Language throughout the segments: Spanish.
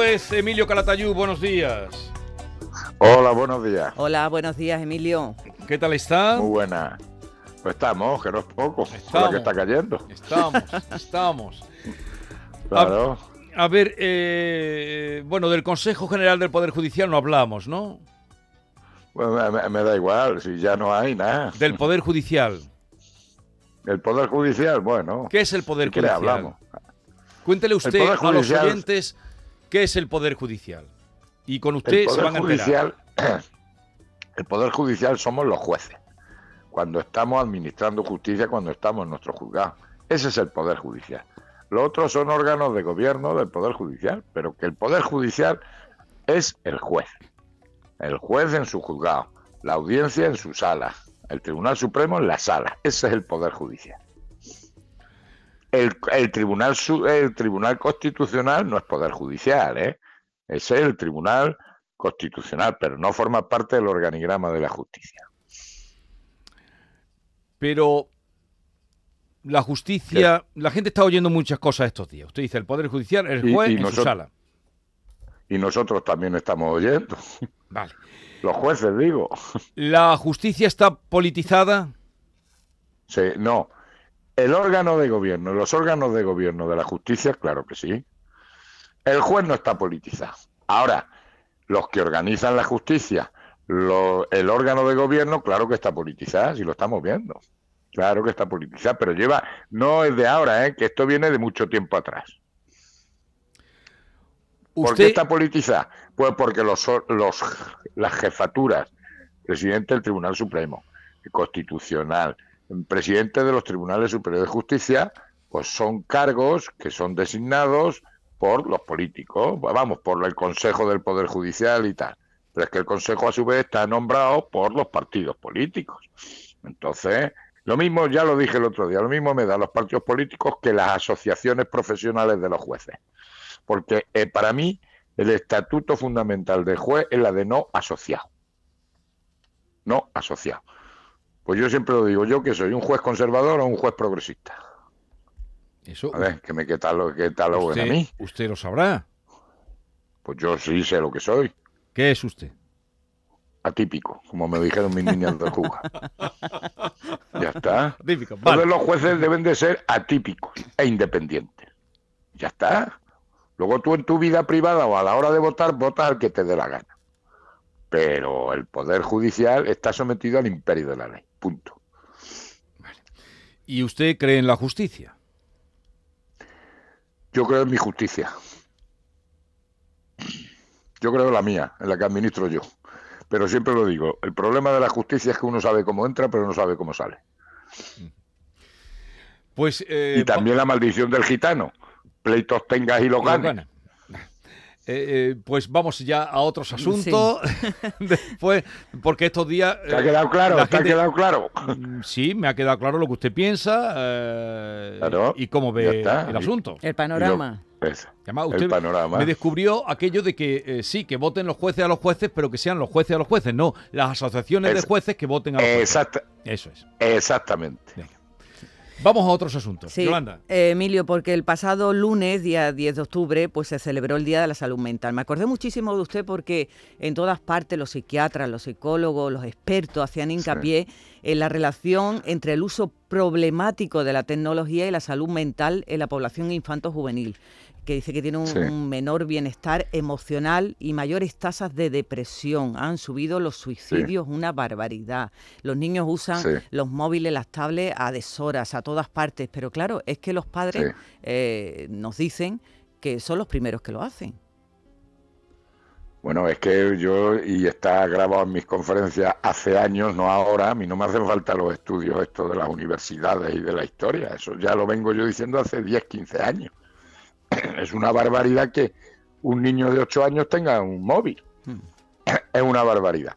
Emilio Calatayú, buenos días. Hola, buenos días. Hola, buenos días, Emilio. ¿Qué tal está? Muy buena. Pues estamos, que no es poco, estamos, lo que está cayendo. Estamos, estamos. Claro. A, a ver, eh, bueno, del Consejo General del Poder Judicial no hablamos, ¿no? Bueno, me, me da igual, si ya no hay nada. Del Poder Judicial. El Poder Judicial, bueno. ¿Qué es el Poder ¿de qué Judicial? hablamos? Cuéntele usted a los oyentes qué es el Poder Judicial. Y con El usted se Poder van a enterar. Judicial, el Poder Judicial somos los jueces. Cuando estamos administrando justicia, cuando estamos en nuestro juzgado. Ese es el Poder Judicial. Los otros son órganos de gobierno del Poder Judicial, pero que el Poder Judicial es el juez. El juez en su juzgado, la audiencia en su sala, el Tribunal Supremo en la sala. Ese es el Poder Judicial. El, el tribunal, el Tribunal Constitucional no es Poder Judicial, ¿eh? Ese es el Tribunal Constitucional, pero no forma parte del organigrama de la justicia. Pero la justicia, la gente está oyendo muchas cosas estos días. Usted dice el Poder Judicial, el juez y en su sala. Y nosotros también estamos oyendo. Vale. Los jueces, digo. ¿La justicia está politizada? Sí, no. El órgano de gobierno, los órganos de gobierno de la justicia, claro que sí. El juez no está politizado. Ahora, los que organizan la justicia, lo- el órgano de gobierno, claro que está politizado, si lo estamos viendo. Claro que está politizado, pero lleva, no es de ahora, ¿eh? que esto viene de mucho tiempo atrás. ¿Por qué está politizada? Pues porque los, los, las jefaturas, presidente del Tribunal Supremo, Constitucional, presidente de los Tribunales Superiores de Justicia, pues son cargos que son designados por los políticos, vamos, por el Consejo del Poder Judicial y tal. Pero es que el Consejo a su vez está nombrado por los partidos políticos. Entonces, lo mismo, ya lo dije el otro día, lo mismo me da los partidos políticos que las asociaciones profesionales de los jueces. Porque eh, para mí el estatuto fundamental del juez es la de no asociado. No asociado. Pues yo siempre lo digo, yo que soy un juez conservador o un juez progresista. eso, A ver, que me catalogue, que cataloguen a usted, mí. usted lo sabrá. Pues yo sí sé lo que soy. ¿Qué es usted? Atípico, como me dijeron mis niñas de Cuba. ya está. Típico, Todos los jueces deben de ser atípicos e independientes. Ya está. Luego tú en tu vida privada o a la hora de votar, votas al que te dé la gana. Pero el Poder Judicial está sometido al imperio de la ley. Punto. ¿Y usted cree en la justicia? Yo creo en mi justicia. Yo creo en la mía, en la que administro yo. Pero siempre lo digo, el problema de la justicia es que uno sabe cómo entra, pero no sabe cómo sale. Pues eh, y también la maldición del gitano. Pleitos tengas y los Lo ganes. Eh, eh, pues vamos ya a otros asuntos. Después, porque estos días. ¿Te ha eh, quedado claro? la ¿Te ha quedado claro? Mm, Sí, me ha quedado claro lo que usted piensa eh, Claro, y cómo ve el asunto. El panorama. Pues, Además, el usted panorama. me descubrió aquello de que eh, sí, que voten los jueces a los jueces, pero que sean los jueces a los jueces, no las asociaciones de Es- jueces que voten a los jueces. Exacta- Eso es. exactamente. Vamos a otros asuntos. Sí, Yolanda. eh, Emilio, porque el pasado lunes, día 10 de octubre, pues se celebró el Día de la Salud Mental. Me acordé muchísimo de usted porque en todas partes los psiquiatras, los psicólogos, los expertos hacían hincapié en la relación entre el uso problemático de la tecnología y la salud mental en la población infanto-juvenil, que dice que tiene un, Sí. un menor bienestar emocional y mayores tasas de depresión. Han subido los suicidios, una barbaridad. Los niños usan Sí. los móviles, las tablets a deshoras, a todas partes. Pero claro, es que los padres eh, nos dicen que son los primeros que lo hacen. Bueno, es que yo, y está grabado en mis conferencias hace años, no ahora, a mí no me hacen falta los estudios estos de las universidades y de la historia, eso ya lo vengo yo diciendo hace 10, 15 años. Es una barbaridad que un niño de 8 años tenga un móvil. Hmm. Es una barbaridad.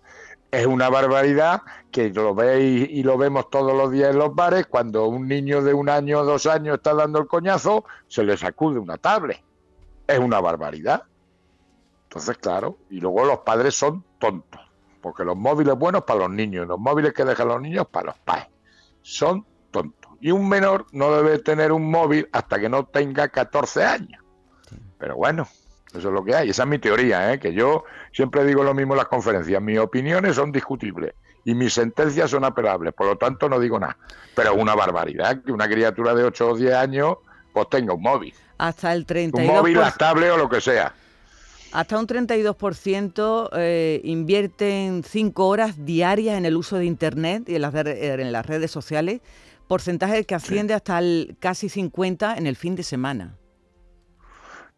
Es una barbaridad que lo veis y lo vemos todos los días en los bares, cuando un niño de un año o dos años está dando el coñazo, se le sacude una tablet. Es una barbaridad. Entonces, claro, y luego los padres son tontos, porque los móviles buenos para los niños, los móviles que dejan los niños para los padres. Son tontos. Y un menor no debe tener un móvil hasta que no tenga 14 años. Pero bueno, Eso es lo que hay. Esa es mi teoría, ¿eh? que yo siempre digo lo mismo en las conferencias. Mis opiniones son discutibles y mis sentencias son apelables. Por lo tanto, no digo nada. Pero es una barbaridad que una criatura de 8 o 10 años pues tenga un móvil. Hasta el 32%. Un móvil, estable o lo que sea. Hasta un 32% eh, invierten 5 horas diarias en el uso de Internet y en las, en las redes sociales, porcentaje que asciende hasta el casi 50% en el fin de semana.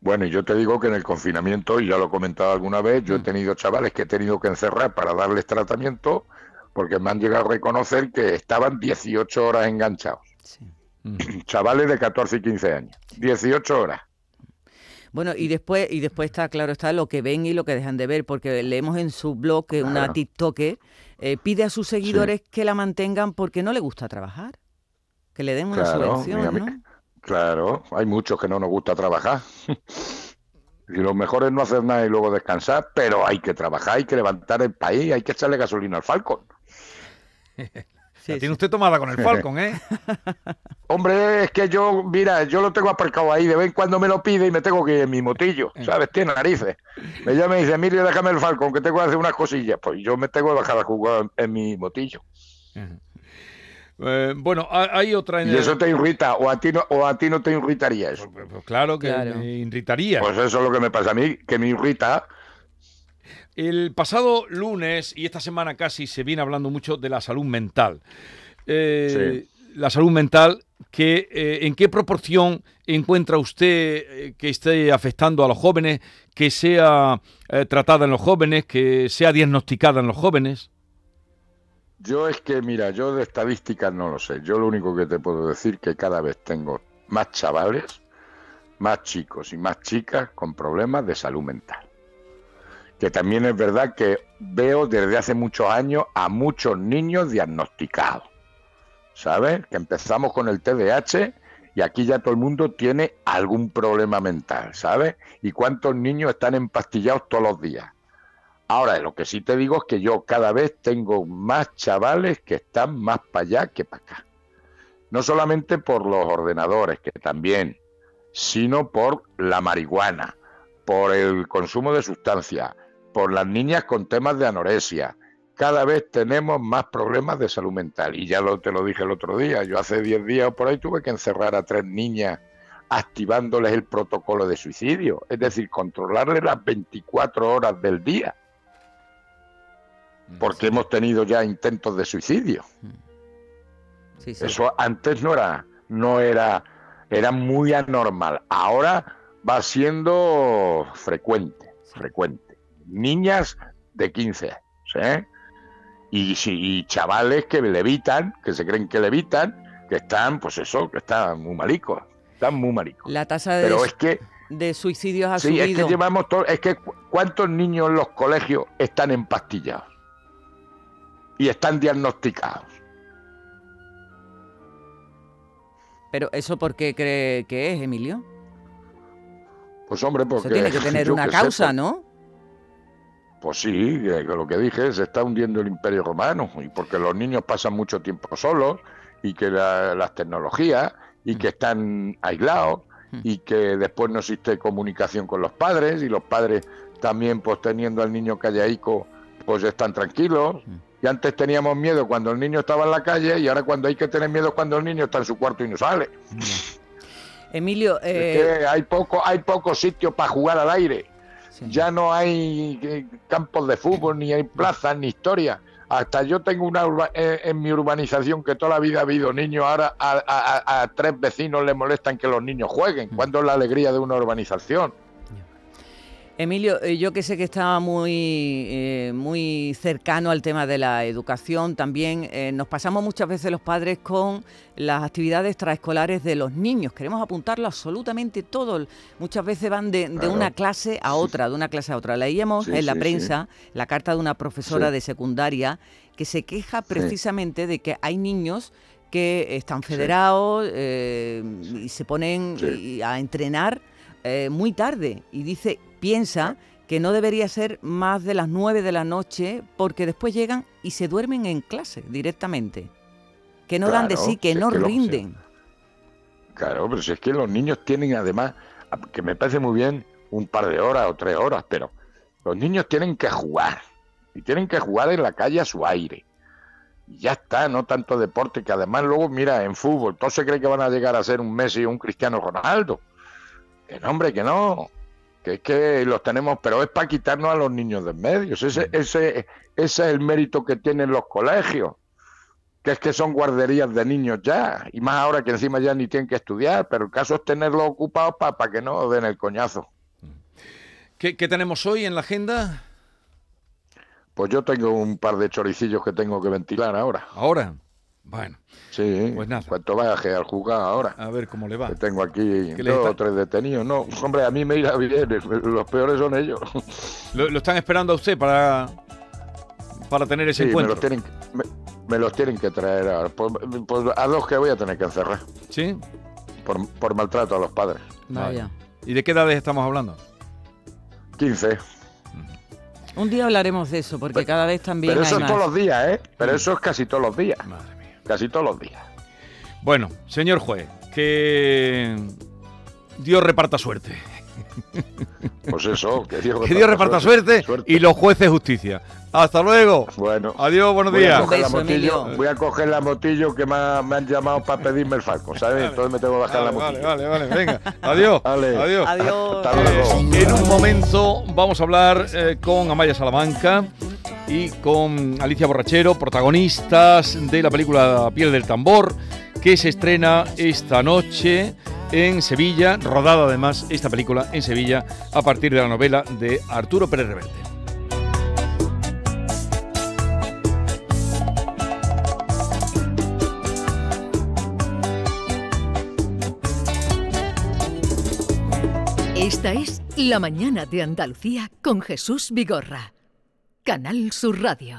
Bueno, y yo te digo que en el confinamiento, y ya lo he comentado alguna vez, yo he mm. tenido chavales que he tenido que encerrar para darles tratamiento porque me han llegado a reconocer que estaban 18 horas enganchados. Chavales de 14 y 15 años. 18 horas. Bueno, y después, y después está, claro, está lo que ven y lo que dejan de ver, porque leemos en su blog que una TikTok eh, pide a sus seguidores que la mantengan porque no le gusta trabajar. Que le den una subvención, ¿no? Claro, hay muchos que no nos gusta trabajar. y lo mejor es no hacer nada y luego descansar, pero hay que trabajar, hay que levantar el país, hay que echarle gasolina al Falcon. tiene usted tomada con el Falcon, ¿eh? Hombre, es que yo, mira, yo lo tengo aparcado ahí, de vez en cuando me lo pide y me tengo que ir en mi motillo, eh. ¿sabes? Tiene narices. Me llama y dice, Emilio, déjame el Falcon, que tengo que hacer unas cosillas. Pues yo me tengo que bajar a jugar en mi motillo. Eh, bueno, hay otra... ¿Y eso te irrita? ¿O a ti no, o a ti no te irritaría eso? Pues, pues claro que me irritaría. Pues eso es lo que me pasa a mí, que me irrita. El pasado lunes y esta semana casi se viene hablando mucho de la salud mental. Eh, la salud mental, que, eh, ¿en qué proporción encuentra usted que esté afectando a los jóvenes, que sea tratada en los jóvenes, que sea diagnosticada en los jóvenes? Yo es que, mira, yo de estadísticas no lo sé. Yo lo único que te puedo decir que cada vez tengo más chavales, más chicos y más chicas con problemas de salud mental. Que también es verdad que veo desde hace muchos años a muchos niños diagnosticados. ¿Sabes? Que empezamos con el TDAH y aquí ya todo el mundo tiene algún problema mental, ¿sabes? Y cuántos niños están empastillados todos los días. Ahora, lo que sí te digo es que yo cada vez tengo más chavales que están más para allá que para acá. No solamente por los ordenadores, que también, sino por la marihuana, por el consumo de sustancias, por las niñas con temas de anorexia. Cada vez tenemos más problemas de salud mental. Y ya lo, te lo dije el otro día. Yo hace 10 días por ahí tuve que encerrar a tres niñas activándoles el protocolo de suicidio. Es decir, controlarles las 24 horas del día porque hemos tenido ya intentos de suicidio. Eso antes no era, no era, era muy anormal. Ahora va siendo frecuente, frecuente. Niñas de 15 años, ¿eh? Y, y, chavales que levitan, que se creen que levitan, que están, pues eso, que están muy malicos, están muy malicos. La tasa de, Pero es que, de suicidios ha sí, es que llevamos todo, es que ¿cuántos niños en los colegios están empastillados? y están diagnosticados. Pero eso por qué cree que es, Emilio? Pues hombre, porque... tiene que tener una causa, ¿no? Pues sí, lo que dije, se está hundiendo el imperio romano, y porque los niños pasan mucho tiempo solos, y que las tecnologías, y que están aislados, y que después no existe comunicación con los padres, y los padres también, pues teniendo al niño callaico, pues están tranquilos. Y antes teníamos miedo cuando el niño estaba en la calle y ahora cuando hay que tener miedo cuando el niño está en su cuarto y no sale. Emilio, eh... hay poco, hay poco sitio para jugar al aire. Ya no hay eh, campos de fútbol, ni hay plazas, ni historia. Hasta yo tengo una eh, en mi urbanización que toda la vida ha habido niños, ahora a, tres vecinos le molestan que los niños jueguen. Mm. ¿Cuándo es la alegría de una urbanización? Emilio, eh, yo que sé que estaba muy, eh, muy cercano al tema de la educación, también eh, nos pasamos muchas veces los padres con las actividades extraescolares de los niños. Queremos apuntarlo absolutamente todo. Muchas veces van de, una clase a otra, de una clase a otra. Leíamos en la prensa la carta de una profesora de secundaria que se queja precisamente de que hay niños que están federados y se ponen a entrenar muy tarde. Y dice piensa que no debería ser más de las 9 de la noche porque después llegan y se duermen en clase directamente. Que no dan de sí, que no rinden. claro, pero si es que los niños tienen además, que me parece muy bien, un par de horas o tres horas, pero los niños tienen que jugar y tienen que jugar en la calle a su aire. Y ya está, no tanto deporte, que además luego, mira, en fútbol, todos se creen que van a llegar a ser un Messi o un Cristiano Ronaldo. Que no, hombre, que no. Que es que los tenemos, pero es para quitarnos a los niños de en medio. Ese, ese, ese es el mérito que tienen los colegios que es que son guarderías de niños ya, y más ahora que encima ya ni tienen que estudiar, pero el caso es tenerlos ocupados para que no den el coñazo. ¿Qué, tenemos hoy en la agenda? Pues yo tengo un par de choricillos que tengo que ventilar ahora. ¿Ahora? Bueno. Sí, pues nada. Cuánto vaya al juzgado ahora. A ver cómo le va. Que tengo aquí dos o tres detenidos. No, hombre, a mí me irá bien. Los peores son ellos. ¿Lo, están esperando a usted para, para tener ese encuentro? Me los, tienen, me, los tienen que traer a, pues, pues, a dos que voy a tener que encerrar. ¿Sí? Por, por maltrato a los padres. Vaya. ¿Y de qué edades estamos hablando? 15. Un día hablaremos de eso, porque cada vez también. Pero eso es todos los días, ¿eh? Pero eso es casi todos los días. Madre. Casi todos los días. Bueno, señor juez, que Dios reparta suerte. Pues eso, que Dios, reparta, suerte, y los jueces justicia. Hasta luego. Bueno. Adiós, buenos días. voy a coger la motillo que me, han llamado para pedirme el falco, ¿sabes? Entonces me tengo que bajar la motillo. Vale, vale, vale, venga. Adiós. Adiós. Hasta luego. en un momento vamos a hablar eh, con Amaya Salamanca y con Alicia Borrachero, protagonistas de la película Piel del Tambor, que se estrena esta noche en Sevilla, rodada además esta película en Sevilla a partir de la novela de Arturo Pérez Reverte. Esta es La Mañana de Andalucía con Jesús Vigorra. Canal Sur Radio.